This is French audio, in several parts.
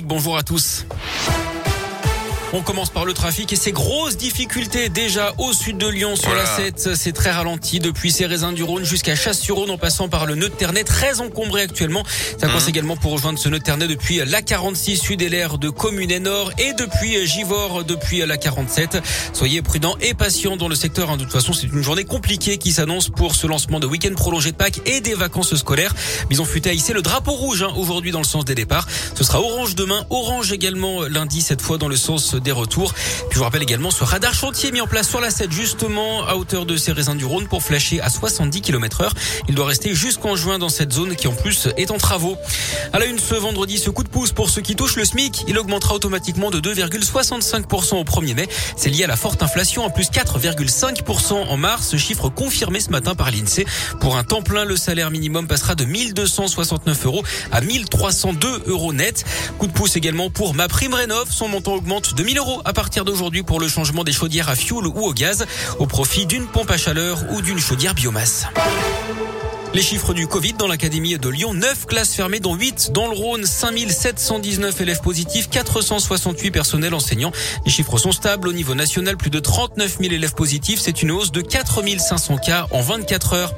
Bonjour à tous. On commence par le trafic et ses grosses difficultés déjà au sud de Lyon sur la 7. C'est très ralenti depuis ces raisins du Rhône jusqu'à Chasse-sur-Rhône en passant par le nœud de Ternay, très encombré actuellement. Ça passe mmh. également pour rejoindre ce nœud de Ternay depuis la 46 sud et l'air de Commune Nord et depuis Givors depuis la 47. Soyez prudents et patients dans le secteur. Hein. De toute façon, c'est une journée compliquée qui s'annonce pour ce lancement de week-end prolongé de Pâques et des vacances scolaires. Bison futé a hissé le drapeau rouge hein, aujourd'hui dans le sens des départs. Ce sera orange demain, orange également lundi, cette fois dans le sens des retours. Puis je vous rappelle également ce radar chantier mis en place sur la 7 justement à hauteur de ces raisins du Rhône pour flasher à 70 km heure. Il doit rester jusqu'en juin dans cette zone qui en plus est en travaux. À la une ce vendredi, ce coup de pouce pour ceux qui touchent le SMIC, il augmentera automatiquement de 2,65% au 1er mai. C'est lié à la forte inflation en plus 4,5% en mars, chiffre confirmé ce matin par l'INSEE. Pour un temps plein, le salaire minimum passera de 1269 euros à 1302 euros net. Coup de pouce également pour ma prime rénov, son montant augmente de 1000 euros à partir d'aujourd'hui pour le changement des chaudières à fioul ou au gaz au profit d'une pompe à chaleur ou d'une chaudière biomasse. Les chiffres du Covid dans l'académie de Lyon, 9 classes fermées dont 8 dans le Rhône, 5719 élèves positifs, 468 personnels enseignants. Les chiffres sont stables au niveau national, plus de 39 000 élèves positifs, c'est une hausse de 4500 cas en 24 heures.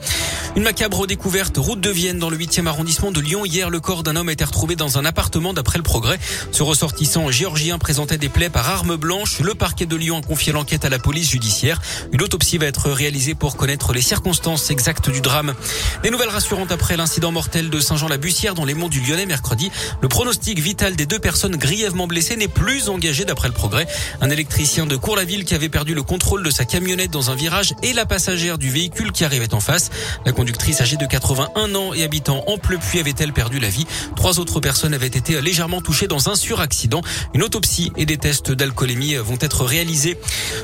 Une macabre découverte route de Vienne dans le 8e arrondissement de Lyon. Hier, le corps d'un homme a été retrouvé dans un appartement d'après le progrès. Ce ressortissant géorgien présentait des plaies par arme blanche. Le parquet de Lyon a confié l'enquête à la police judiciaire. Une autopsie va être réalisée pour connaître les circonstances exactes du drame. Des nouvelles rassurantes après l'incident mortel de Saint-Jean-la-Bussière dans les monts du Lyonnais mercredi. Le pronostic vital des deux personnes grièvement blessées n'est plus engagé d'après le progrès. Un électricien de Cour-la-Ville qui avait perdu le contrôle de sa camionnette dans un virage et la passagère du véhicule qui arrivait en face. La conductrice âgée de 81 ans et habitant en Pleupuis avait-elle perdu la vie? Trois autres personnes avaient été légèrement touchées dans un suraccident. Une autopsie et des tests d'alcoolémie vont être réalisés.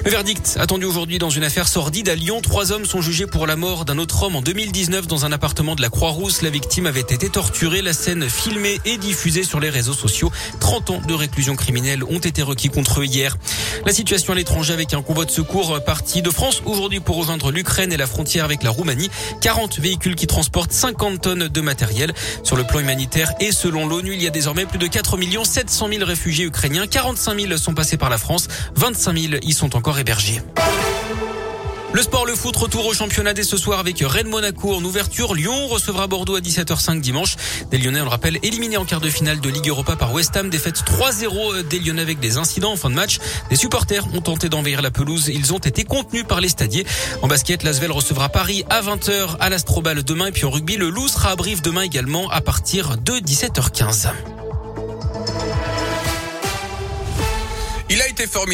Le verdict attendu aujourd'hui dans une affaire sordide à Lyon. Trois hommes sont jugés pour la mort d'un autre homme en 2019 dans un appartement de la Croix-Rousse. La victime avait été torturée. La scène filmée et diffusée sur les réseaux sociaux. 30 ans de réclusion criminelle ont été requis contre eux hier. La situation à l'étranger avec un convoi de secours parti de France aujourd'hui pour rejoindre l'Ukraine et la frontière avec la Roumanie. 40 véhicules qui transporte 50 tonnes de matériel. Sur le plan humanitaire et selon l'ONU, il y a désormais plus de 4 700 000 réfugiés ukrainiens. 45 000 sont passés par la France. 25 000 y sont encore hébergés. Le sport, le foot, retour au championnat dès ce soir avec Rennes Monaco en ouverture. Lyon recevra Bordeaux à 17h05 dimanche. Des Lyonnais, on le rappelle, éliminés en quart de finale de Ligue Europa par West Ham. Défaite 3-0 des Lyonnais avec des incidents en fin de match. Les supporters ont tenté d'envahir la pelouse. Ils ont été contenus par les stadiers. En basket, l'Asvel recevra Paris à 20h à l'Astrobal demain. Et puis en rugby, le Loup sera à Brive demain également à partir de 17h15. Il a été formidable.